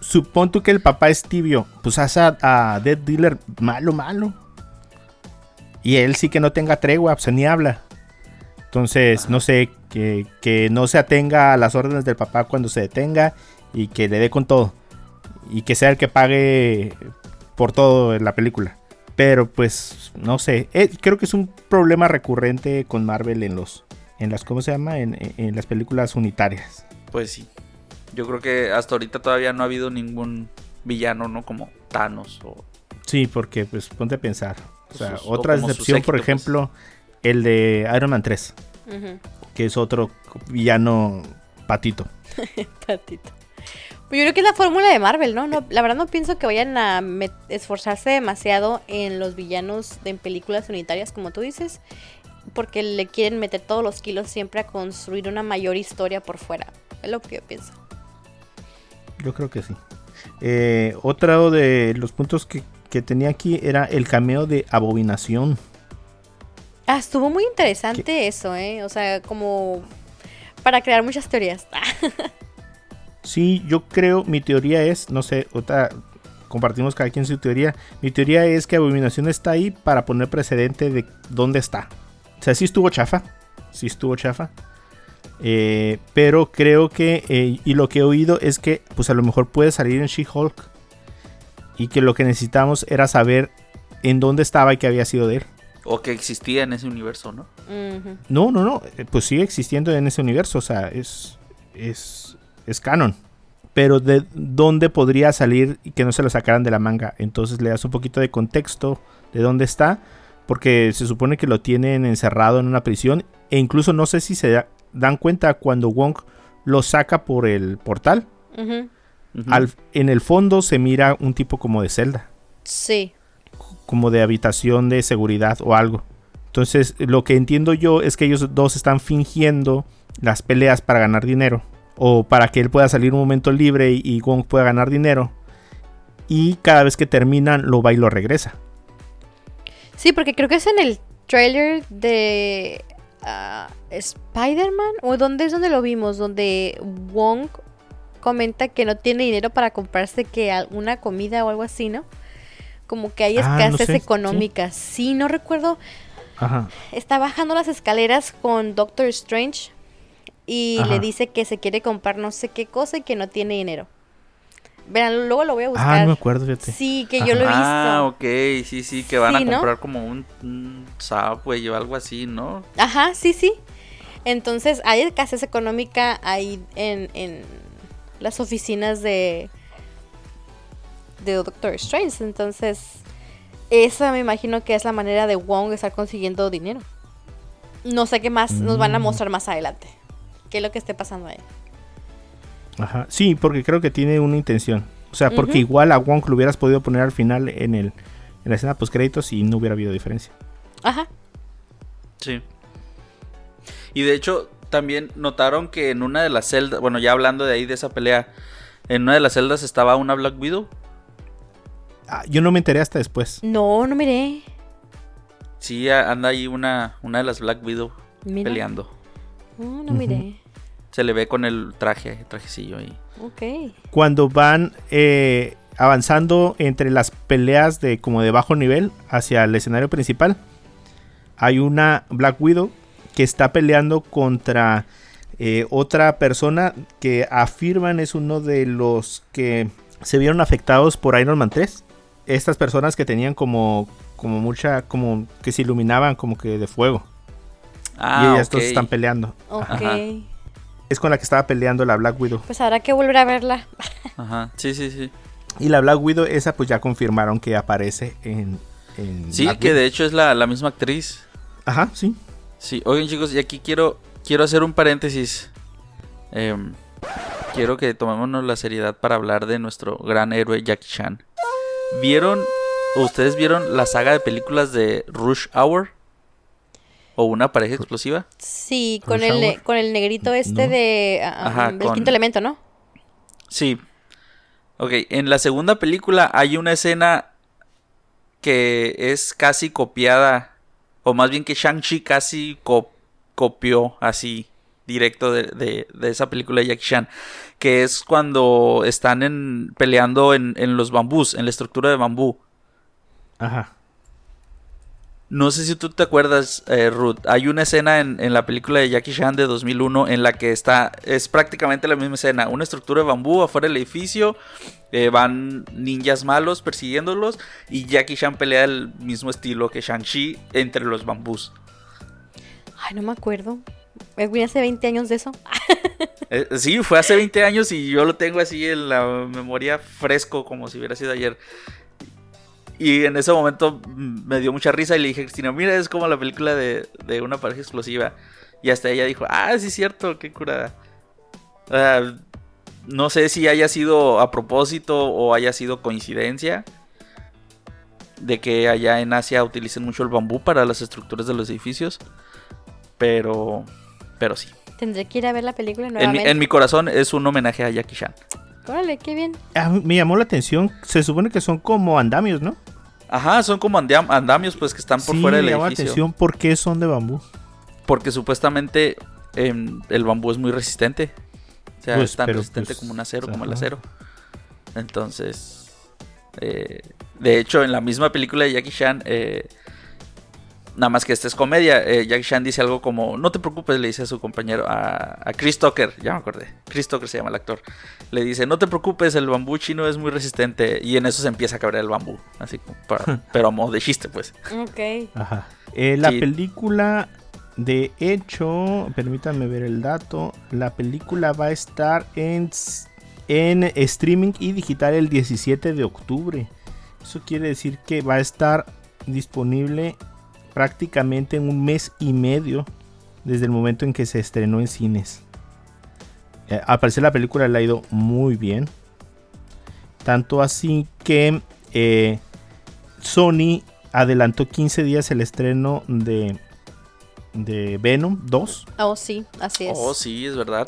supón tú que el papá es tibio, pues haz a, a Dead Dealer malo, malo. Y él sí que no tenga tregua, pues ni habla. Entonces, no sé, que, que no se atenga a las órdenes del papá cuando se detenga y que le dé con todo. Y que sea el que pague por todo en la película. Pero pues, no sé. eh, creo que es un problema recurrente con Marvel en los. En las, ¿cómo se llama? En, en- en las películas unitarias. Pues sí. Yo creo que hasta ahorita todavía no ha habido ningún villano, ¿no? Como Thanos o... Sí, porque pues ponte a pensar. O sea, Sus- o otra excepción, por pues. ejemplo, el de Iron Man 3, Ujú. que es otro villano patito. Patito. Pues yo creo que es la fórmula de Marvel, ¿no? no la verdad no pienso que vayan a esforzarse demasiado en los villanos de en películas unitarias, como tú dices, porque le quieren meter todos los kilos siempre a construir una mayor historia por fuera. Es lo que yo pienso. Yo creo que sí. Eh, otro de los puntos que, que tenía aquí era el cameo de Abominación. Ah, estuvo muy interesante eso, ¿eh? O sea, como para crear muchas teorías. Sí, yo creo, mi teoría es, no sé, otra, compartimos cada quien su teoría. Mi teoría es que Abominación está ahí para poner precedente de dónde está. O sea, sí estuvo chafa, sí estuvo chafa. Eh, pero creo que, eh, y lo que he oído es que, pues a lo mejor puede salir en She-Hulk. Y que lo que necesitamos era saber en dónde estaba y qué había sido de él. O que existía en ese universo, ¿no? No, no, no. eh, Pues sigue existiendo en ese universo. O sea, es. Es. Es canon. Pero de dónde podría salir y que no se lo sacaran de la manga. Entonces le das un poquito de contexto de dónde está. Porque se supone que lo tienen encerrado en una prisión. E incluso no sé si se da- dan cuenta cuando Wong lo saca por el portal. Al- en el fondo se mira un tipo como de celda. Sí. como de habitación de seguridad o algo. Entonces, lo que entiendo yo es que ellos dos están fingiendo las peleas para ganar dinero. O para que él pueda salir un momento libre y, y Wong pueda ganar dinero. Y cada vez que terminan, lo va y lo regresa. Sí, porque creo que es en el trailer de ah, Spider-Man. ¿O dónde es donde lo vimos? Donde Wong comenta que no tiene dinero para comprarse que alguna comida o algo así, ¿no? Como que hay Ah, no escasez sí. económica. Sí, no recuerdo. Ajá. Está bajando las escaleras con Doctor Strange y Ajá. le dice que se quiere comprar no sé qué cosa y que no tiene dinero. Verán, luego lo voy a buscar. Ah, no me acuerdo, fíjate. Sí, que yo lo he visto. Ah, ok, sí, sí, que van Sí, a ¿no? comprar como un, un Subway o algo así, ¿no? Ajá, sí, sí. Entonces hay escasez económica ahí en, en las oficinas de, de Doctor Strange. Entonces, esa me imagino que es la manera de Wong estar consiguiendo dinero. No sé qué más nos van a Mm. mostrar más adelante. ¿Qué es lo que esté pasando ahí? Ajá. Sí, porque creo que tiene una intención. O sea, porque igual a Wong lo hubieras podido poner al final en, el, en la escena post créditos y no hubiera habido diferencia. Ajá. Sí. Y de hecho, también notaron que en una de las celdas, bueno, ya hablando de ahí de esa pelea, en una de las celdas estaba una Black Widow. Ah, yo no me enteré hasta después. No, no miré. Sí, anda ahí una, una de las Black Widow Mira. peleando. Oh, no miré. Se le ve con el traje, trajecillo ahí. Ok. Cuando van eh, avanzando entre las peleas de como de bajo nivel hacia el escenario principal, hay una Black Widow que está peleando contra eh, otra persona que afirman es uno de los que se vieron afectados por Iron Man 3. Estas personas que tenían como, como mucha, como que se iluminaban como que de fuego. Ah, y ellas ok. dos están peleando. Ok. Ajá. Es con la que estaba peleando la Black Widow. Pues habrá que volver a verla. Ajá, sí, sí, sí. Y la Black Widow, esa pues ya confirmaron que aparece en... en Sí, Black que Widow. de hecho es la, la misma actriz. Ajá, sí. Sí, oigan chicos, y aquí quiero, quiero hacer un paréntesis. Em, quiero que tomémonos la seriedad para hablar de nuestro gran héroe Jackie Chan. ¿Vieron, ustedes vieron la saga de películas de Rush Hour? ¿O una pareja explosiva? Sí, con el, con el negrito este No. de... ah, Ajá, el con- quinto elemento, ¿no? Sí. Ok, en la segunda película hay una escena que es casi copiada, o más bien que Shang-Chi casi co- copió así directo de, de- de esa película de Jackie Chan, que es cuando están en, peleando en, en los bambús, en la estructura de bambú. Ajá. No sé si tú te acuerdas, eh, Ruth. Hay una escena en, en la película de Jackie Chan de 2001 en la que está. Es prácticamente la misma escena. Una estructura de bambú afuera del edificio. eh, van ninjas malos persiguiéndolos. Y Jackie Chan pelea del mismo estilo que Shang-Chi entre los bambús. Ay, no me acuerdo. Eh, Vi hace 20 años de eso. Eh, sí, fue hace 20 años y yo lo tengo así en la memoria fresco, como si hubiera sido ayer. Y en ese momento mm, me dio mucha risa y le dije, Cristina, mira, es como la película de, de una pareja explosiva. Y hasta ella dijo, ah, sí es cierto, qué curada. No sé si haya sido a propósito o haya sido coincidencia de que allá en Asia utilicen mucho el bambú para las estructuras de los edificios. Pero, pero sí. Tendré que ir a ver la película En mi, nuevamente. en mi corazón es un homenaje a Jackie Chan. Órale, qué bien. Ah, me llamó la atención. Se supone que son como andamios, ¿no? Ajá, son como andam- andamios pues que están por sí, fuera del me llamó la edificio. atención por qué son de bambú. Porque supuestamente em, el bambú es muy resistente. O sea, Pues, es tan pero, resistente pues, como un acero, como el acero. Entonces, eh, de hecho, en la misma película de Jackie Chan, eh, nada más que esta es comedia, eh, Jackie Chan dice algo como, no te preocupes, le dice a su compañero, a, a Chris Tucker, ya me acordé, Chris Tucker se llama el actor, le dice, no te preocupes, el bambú chino es muy resistente, y en eso se empieza a cabrear el bambú, así como, para- pero a modo de chiste, pues. Ok. Ajá. Eh, la Sí. película, de hecho, permítanme ver el dato. La película va a estar en, en streaming y digital el 17 de octubre. Eso quiere decir que va a estar disponible prácticamente en un mes y medio desde el momento en que se estrenó en cines. Eh, al parecer la película le ha ido muy bien. Tanto así que eh, Sony adelantó 15 días el estreno de, de Venom 2. Oh, sí, así es. Oh, sí, es verdad.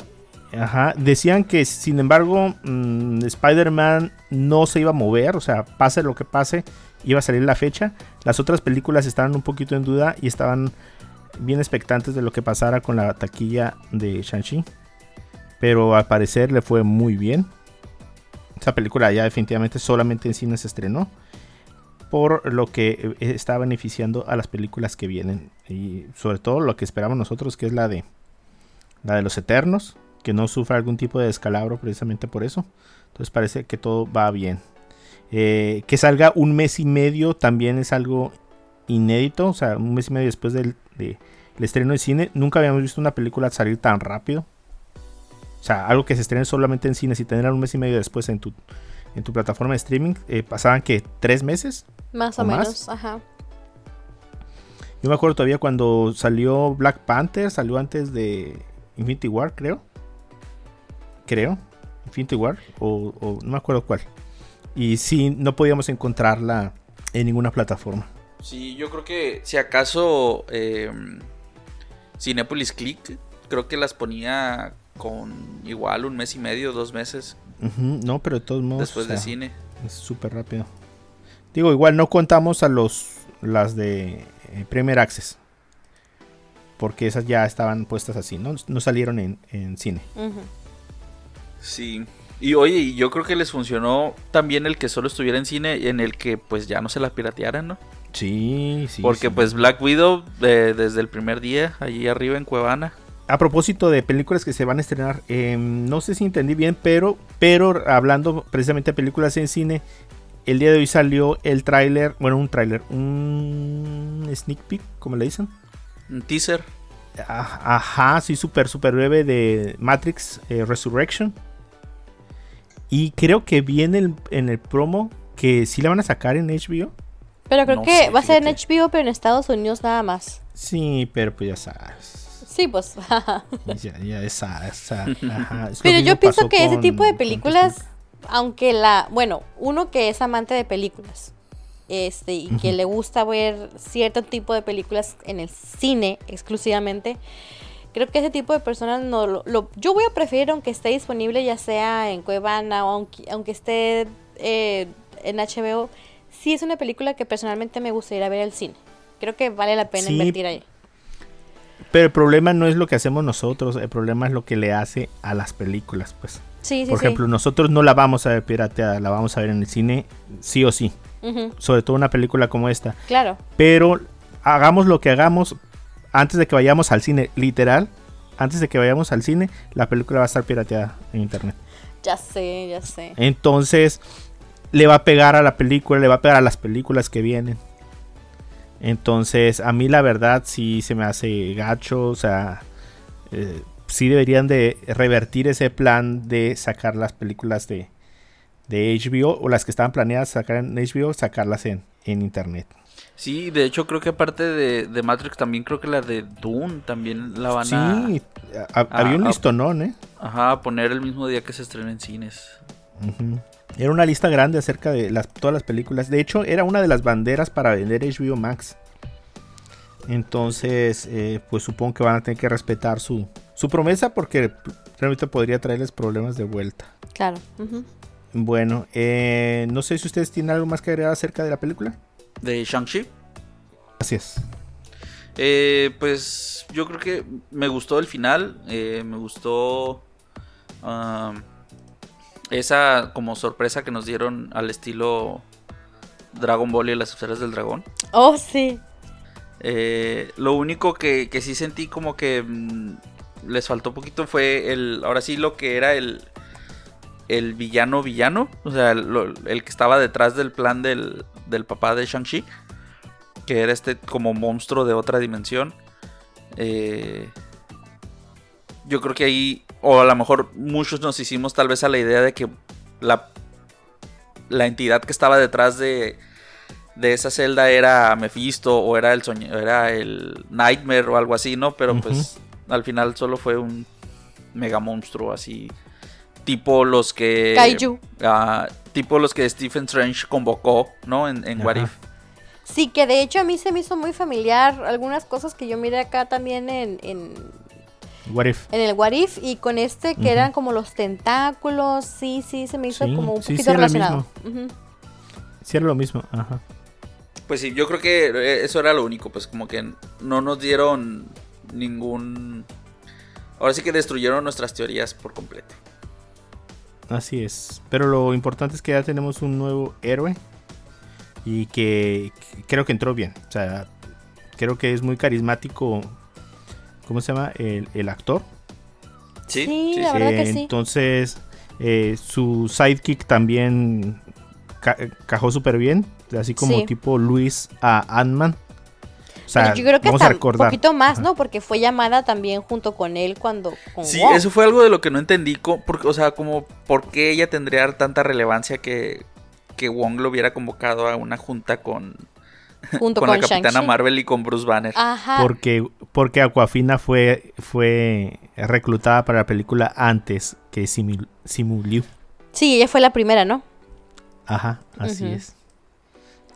Ajá. Decían que, sin embargo, mm, Spider-Man no se iba a mover. O sea, pase lo que pase, iba a salir la fecha. Las otras películas estaban un poquito en duda y estaban bien expectantes de lo que pasara con la taquilla de Shang-Chi. Pero al parecer le fue muy bien. Esa película ya definitivamente solamente en cine se estrenó. Por lo que eh, está beneficiando a las películas que vienen. Y sobre todo lo que esperamos nosotros, que es la de la de los Eternos, que no sufra algún tipo de descalabro precisamente por eso. Entonces parece que todo va bien. Eh, que salga un mes y medio también es algo inédito, o sea, un mes y medio después del de- el estreno de cine. Nunca habíamos visto una película salir tan rápido. O sea, algo que se estrene solamente en cines y tener un mes y medio después en tu, en tu plataforma de streaming, eh, pasaban que tres meses. Más o, ¿O más? menos, ajá. Yo me acuerdo todavía cuando salió Black Panther, salió antes de Infinity War, creo. Creo. Infinity War, o, o no me acuerdo cuál. Y sí, no podíamos encontrarla en ninguna plataforma. Sí, yo creo que si acaso eh, Cinepolis Click, creo que las ponía con igual un mes y medio, dos meses no, pero de todos modos. después o de cine. Es súper rápido. Digo, igual no contamos a los las de eh, Premier Access. Porque esas ya estaban puestas así, ¿no? No salieron en, en cine. Sí. Y oye, yo creo que les funcionó también el que solo estuviera en cine, en el que pues ya no se la piratearan, ¿no? Sí, sí. Porque sí. pues Black Widow eh, desde el primer día, allí arriba en Cuevana. A propósito de películas que se van a estrenar, eh, no sé si entendí bien, pero, pero hablando precisamente de películas en cine, el día de hoy salió el tráiler, bueno, un tráiler, un sneak peek, como le dicen. Un teaser. Ah, Ajá, sí, súper, súper breve de Matrix eh, Resurrection. Y creo que viene el- en el promo que sí la van a sacar en HBO. Pero creo No que sé, va a ser en. HBO, pero en Estados Unidos nada más. Sí, pero pues ya sabes. Sí, pues. Ya, ya sabes. o sea, ajá, es lo pero yo pienso que ese tipo de películas, aunque la. Bueno, uno que es amante de películas. Este, y que le gusta ver cierto tipo de películas en el cine exclusivamente. Creo que ese tipo de personas no lo, lo- yo voy a preferir aunque esté disponible ya sea en Cuevana o aunque, aunque esté eh, en HBO. Sí es una película que personalmente me gustaría ver al cine. Creo que vale la pena Sí, invertir ahí. Pero el problema no es lo que hacemos nosotros, el problema es lo que le hace a las películas, pues. Sí, sí, Por ejemplo, nosotros no la vamos a ver pirateada, la vamos a ver en el cine, sí o sí. Sobre todo una película como esta. claro. Pero hagamos lo que hagamos antes de que vayamos al cine, literal. Antes de que vayamos al cine, la película va a estar pirateada en internet. Ya sé, ya sé. Entonces, le va a pegar a la película, le va a pegar a las películas que vienen. Entonces, a mí la verdad sí se me hace gacho, o sea, eh, sí deberían de revertir ese plan de sacar las películas de, de HBO o las que estaban planeadas sacar en HBO, sacarlas en, en internet. Sí, de hecho creo que aparte de, de Matrix también creo que la de Dune también la van Sí, a, a- había un listonón, ¿eh? ajá, a poner el mismo día que se estrena en cines. Ujú. Era una lista grande acerca de las, todas las películas. De hecho, era una de las banderas para vender HBO Max. Entonces, eh, pues supongo que van a tener que respetar su, su promesa porque realmente podría traerles problemas de vuelta. Claro. ujú. Bueno, eh, no sé si ustedes tienen algo más que agregar acerca de la película. De Shang-Chi. Gracias. Eh, pues yo creo que me gustó el final, eh, me gustó esa como sorpresa que nos dieron al estilo Dragon Ball y las esferas del dragón. Oh, sí. Eh, lo único que, que sí sentí como que mm, les faltó poquito fue el, ahora sí lo que era el, el villano villano, o sea, lo- el que estaba detrás del plan del, del papá de Shang-Chi, que era este como monstruo de otra dimensión. Eh, yo creo que ahí, o a lo mejor muchos nos hicimos tal vez a la idea de que la, la entidad que estaba detrás de, de esa celda era Mephisto o era el soñ- era el Nightmare o algo así, ¿no? Pero pues al final solo fue un mega monstruo así tipo los que Kaiju. ah, tipo los que Stephen Strange convocó, ¿no? En, en What. If. Sí, que de hecho a mí se me hizo muy familiar algunas cosas que yo miré acá también en, en, What if? en el What If y con este que eran como los tentáculos, sí, sí, se me hizo Sí, como un sí, sí, poquito relacionado. Sí, era lo mismo. Ajá. Pues sí, yo creo que eh, eso era lo único, pues como que no nos dieron ningún... Ahora sí que destruyeron nuestras teorías por completo. Así es. Pero lo importante es que ya tenemos un nuevo héroe. Y que, creo que entró bien. O sea, creo que es muy carismático. ¿Cómo se llama? El, el actor. Sí, Sí, sí, la sí. verdad que sí. Entonces, eh, su sidekick también ca- cajó súper bien. Así como Sí. tipo Luis a Ant-Man. O sea, Pero yo creo que vamos a hasta un poquito más, Ajá. ¿no? Porque fue llamada también junto con él cuando... Con Sí, Wong. eso fue algo de lo que no entendí. porque, o sea, como por qué ella tendría tanta relevancia que, que Wong lo hubiera convocado a una junta con, junto con, con, la Capitana. Marvel y con Bruce Banner. Ajá. Porque, porque Aquafina fue, fue reclutada para la película antes que Simu, Simu Liu. Sí, ella fue la primera, ¿no? Ajá, así es.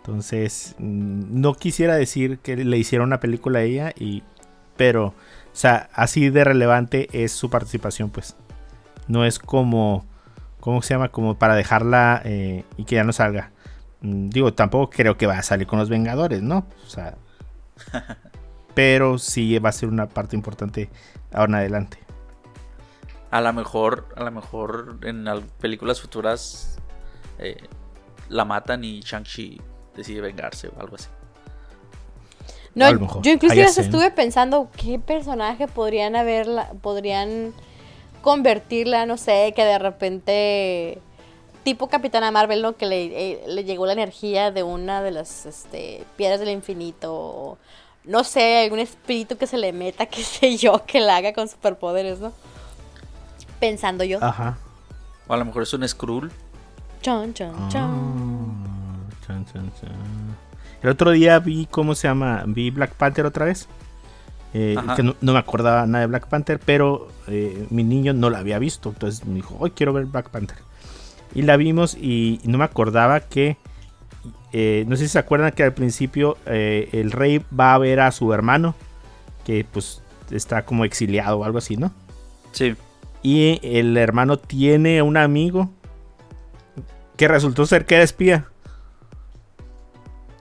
Entonces, mm, no quisiera decir que le hicieron una película a ella, y, pero, o sea, así de relevante es su participación, pues. No es como, ¿cómo se llama? Como para dejarla eh, y que ya no salga. Mm, Digo, tampoco creo que va a salir con los Vengadores, ¿no? O sea, Pero sí va a ser una parte importante ahora en adelante. A lo mejor, a lo mejor en películas futuras eh, la matan y Shang-Chi decide vengarse o algo así. No, A lo mejor. yo sé. estuve pensando qué personaje podrían haberla, podrían convertirla, no sé, que de repente tipo Capitana Marvel, ¿no? Que le, eh, le llegó la energía de una de las este, piedras del infinito. o, no sé, algún espíritu que se le meta, qué sé yo, que la haga con superpoderes, ¿no? Pensando yo. Ajá. O a lo mejor es un Skrull. Chon, chon, chon. Ah, chan, chan, chan. El otro día vi, ¿cómo se llama? Vi Black Panther otra vez. Eh, que no, no me acordaba nada de Black Panther, pero eh, mi niño no la había visto. Entonces me dijo, hoy quiero ver Black Panther. Y la vimos y, y no me acordaba que... eh, no sé si se acuerdan que al principio el rey va a ver a su hermano, que pues está como exiliado o algo así, ¿no? Sí. Y el hermano tiene un amigo que resultó ser que era espía.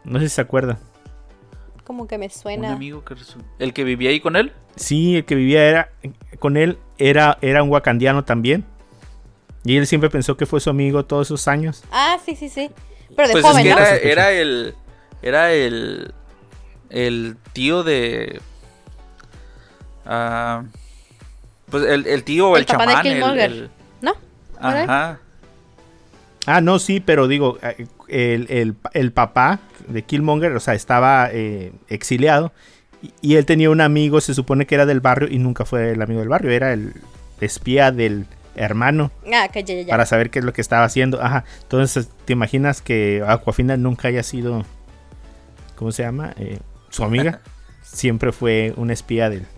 No sé si se acuerda. Como que me Un suena. amigo que El que vivía ahí con él. Sí, el que vivía era, con él era, era un wakandiano también. Y él siempre pensó que fue su amigo todos esos años. Ah, sí, sí, sí. Pero de Pues joven, es que ¿no? era, era el. Era el. El tío de. ah, pues el, el tío o el, El papá de chamán. el- ¿No? Ajá. Ah, no, sí, pero digo, eh, el, el- el papá de Killmonger, o sea, estaba eh, exiliado. Y, y él tenía un amigo, se supone que era del barrio y nunca fue el amigo del barrio, era el espía del hermano. Ah, que ya, ya, ya. para saber qué es lo que estaba haciendo. Ajá. Entonces, ¿te imaginas que Aquafina nunca haya sido, ¿cómo se llama? Eh, su amiga. Siempre fue un espía del, Del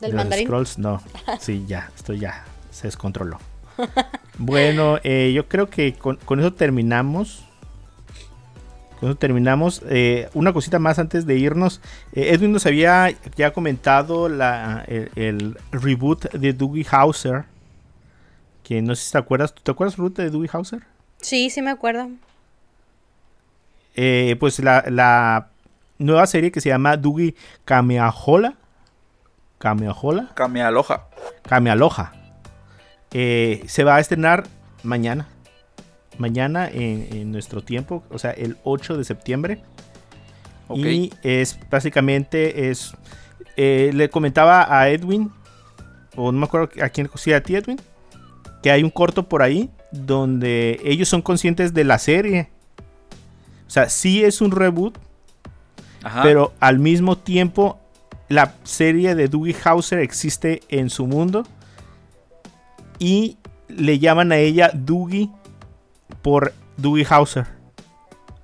de los mandarín. Scrolls. No, sí, ya, esto ya se descontroló. bueno, eh, yo creo que con, con eso terminamos. Con eso terminamos. Eh, una cosita más antes de irnos. Eh, Edwin nos había ya comentado la, el, el reboot de Doogie Howser. Que no sé si te acuerdas. ¿Tú te acuerdas, Ruth, de Doogie Howser? Sí, sí me acuerdo. Eh, pues la, la nueva serie que se llama Doogie Kamehameha. Kamehameha. Kamealoja. Kamealoja. Eh, se va a estrenar mañana. Mañana en, en nuestro tiempo, o sea, el 8 de septiembre. Y es básicamente es. eh, le comentaba a Edwin, o no me acuerdo a quién, sí, a ti, Edwin, que hay un corto por ahí donde ellos son conscientes de la serie. O sea, sí es un reboot, Ajá. pero al mismo tiempo la serie de Doogie Howser existe en su mundo y le llaman a ella Doogie por Doogie Howser.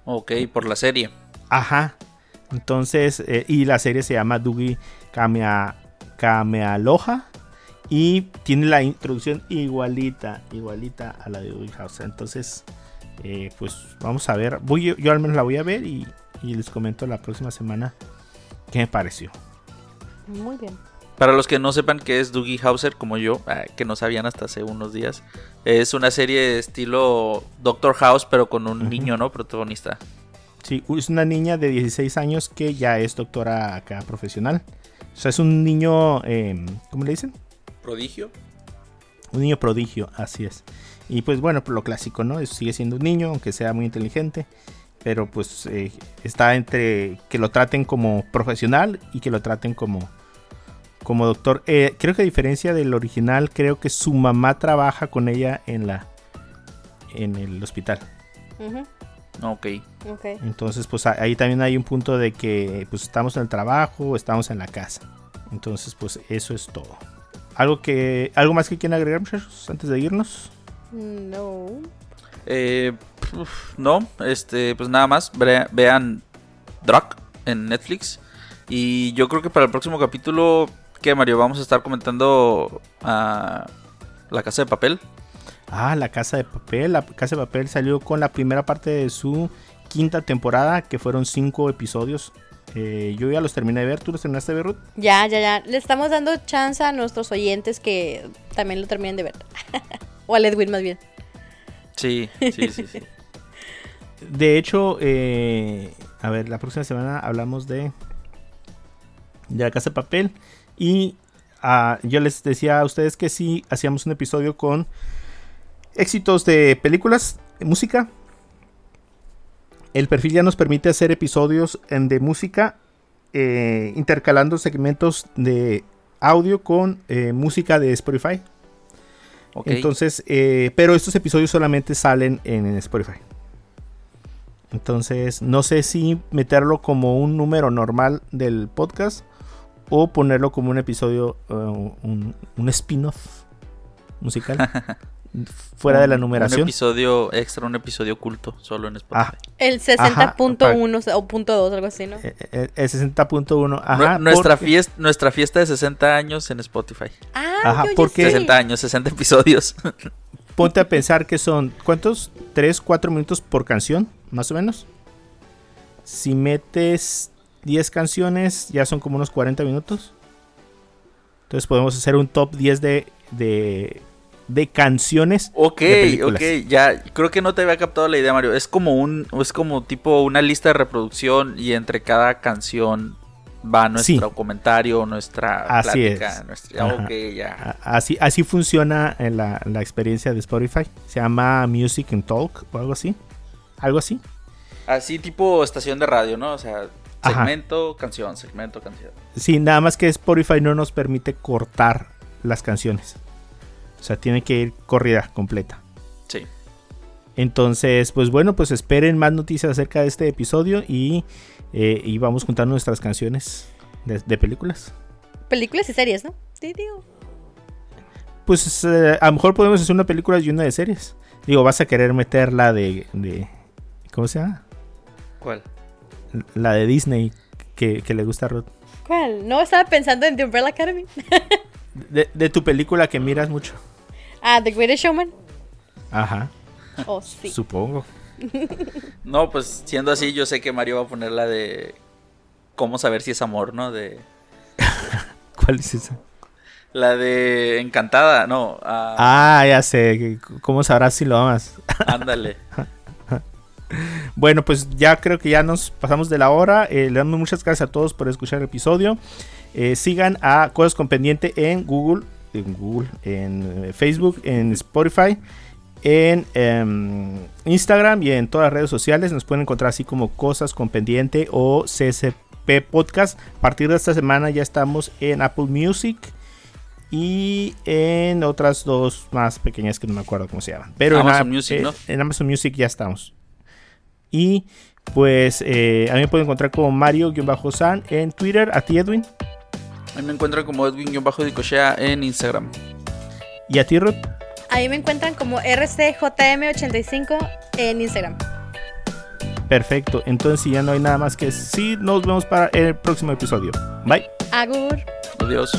Ok, por la serie. Ajá. Entonces, eh, y la serie se llama Doogie Kamea, Kamealoha y tiene la introducción igualita, igualita a la de Doogie Howser. Entonces, eh, pues vamos a ver. Voy, yo, yo al menos la voy a ver y, y les comento la próxima semana qué me pareció. Muy bien. Para los que no sepan qué es Doogie Howser, como yo, ah, que no sabían hasta hace unos días, es una serie de estilo Doctor House, pero con un niño, ¿no? Protagonista. Sí, es una niña de 16 años que ya es doctora acá profesional. O sea, es un niño, eh, ¿cómo le dicen? Prodigio. Un niño prodigio, así es. Y pues bueno, por lo clásico, ¿no? Es- Sigue siendo un niño, aunque sea muy inteligente. Pero pues eh, está entre que lo traten como profesional y que lo traten como, como doctor. Eh, creo que a diferencia del original, creo que su mamá trabaja con ella en la en el hospital. Ujú, Ok. Ok. Entonces, pues ahí también hay un punto de que pues estamos en el trabajo o estamos en la casa. Entonces, pues eso es todo. ¿Algo, que, ¿Algo más que quieran agregar, muchachos, antes de irnos? No. Eh, uf, no, este, pues nada más. Ve- vean Druck en Netflix. Y yo creo que para el próximo capítulo, que Mario, vamos a estar comentando a La Casa de Papel. Ah, La Casa de Papel. La Casa de Papel salió con la primera parte de su quinta temporada, que fueron cinco episodios. Eh, yo ya los terminé de ver. ¿Tú los terminaste de ver, Ruth? Ya, ya, ya. Le estamos dando chance a nuestros oyentes que también lo terminen de ver. o al Edwin más bien. Sí, sí, sí, sí. De hecho, eh, a ver, la próxima semana hablamos de de la Casa de Papel. Y ah, yo les decía a ustedes que sí hacíamos un episodio con éxitos de películas, música. El perfil ya nos permite hacer episodios en- de música eh, intercalando segmentos de audio con eh, música de Spotify. Entonces, eh, pero estos episodios solamente salen en, en Spotify. Entonces, no sé si meterlo como un número normal del podcast o ponerlo como un episodio, eh, un, un spin-off musical fuera de la Un- numeración. Un episodio extra, un episodio oculto, solo en Spotify. Ah, El Ajá, 60.1 o punto 2, algo así, ¿no? eh, eh, el 60.1. Ajá, Nue- nuestra, porque- fiesta, nuestra fiesta de 60 años en Spotify. Ah, Ajá, yo porque- sé. 60 años, 60 episodios. Ponte a pensar que son, ¿cuántos? 3, 4 minutos por canción, más o menos. Si metes 10 canciones, ya son como unos 40 minutos. Entonces podemos hacer un top 10 de, de, de canciones. Ok, de ok, ya creo que no te había captado la idea, Mario. Es como un, es como tipo una lista de reproducción y entre cada canción va nuestro Sí. comentario, nuestra Así plática, es. nuestra, ya. Así, así funciona en la, la experiencia de Spotify. Se llama Music and Talk o algo así. Algo así. Así tipo estación de radio, ¿no? O sea, Ajá. segmento, canción, segmento, canción. Sí, nada más que Spotify no nos permite cortar las canciones. O sea, tiene que ir corrida completa. Sí. Entonces, pues bueno, pues esperen más noticias acerca de este episodio y, eh, y vamos juntando nuestras canciones de, de películas. Películas y series, ¿no? Sí, digo. Pues eh, a lo mejor podemos hacer una película y una de series. Digo, vas a querer meter la de, de ¿cómo se llama? ¿Cuál? La de Disney que, que le gusta a Ruth. ¿Cuál? No, estaba pensando en The Umbrella Academy. De, de tu película que miras mucho. Ah, The Greatest Showman. Ajá, Oh, sí. supongo. No, pues siendo así, yo sé que Mario va a poner la de cómo saber si es amor, ¿no? De ¿Cuál es esa? la de Encantada, no. ah, Ah, ya sé. ¿Cómo sabrás si lo amas? Ándale. Bueno, pues ya creo que ya nos pasamos de la hora. Eh, le damos muchas gracias a todos por escuchar el episodio. Eh, sigan a Cosas con Pendiente en Google, en Google, en eh, Facebook, en Spotify, en em, Instagram y en todas las redes sociales. Nos pueden encontrar así como Cosas con Pendiente o CSP Podcast. A partir de esta semana ya estamos en Apple Music. Y en otras dos más pequeñas que no me acuerdo cómo se llaman. Pero Amazon Music, ¿no? en Amazon Music ya estamos. Y pues eh, a mí me pueden encontrar como Mario-San en Twitter, a ti Edwin, A mí me encuentran como Edwin-Dicochea en Instagram. y a ti Ruth. Ahí me encuentran como RCJM85 en Instagram. Perfecto, entonces si ya no hay nada más que decir, nos vemos para el próximo episodio. Bye. Agur. Adiós.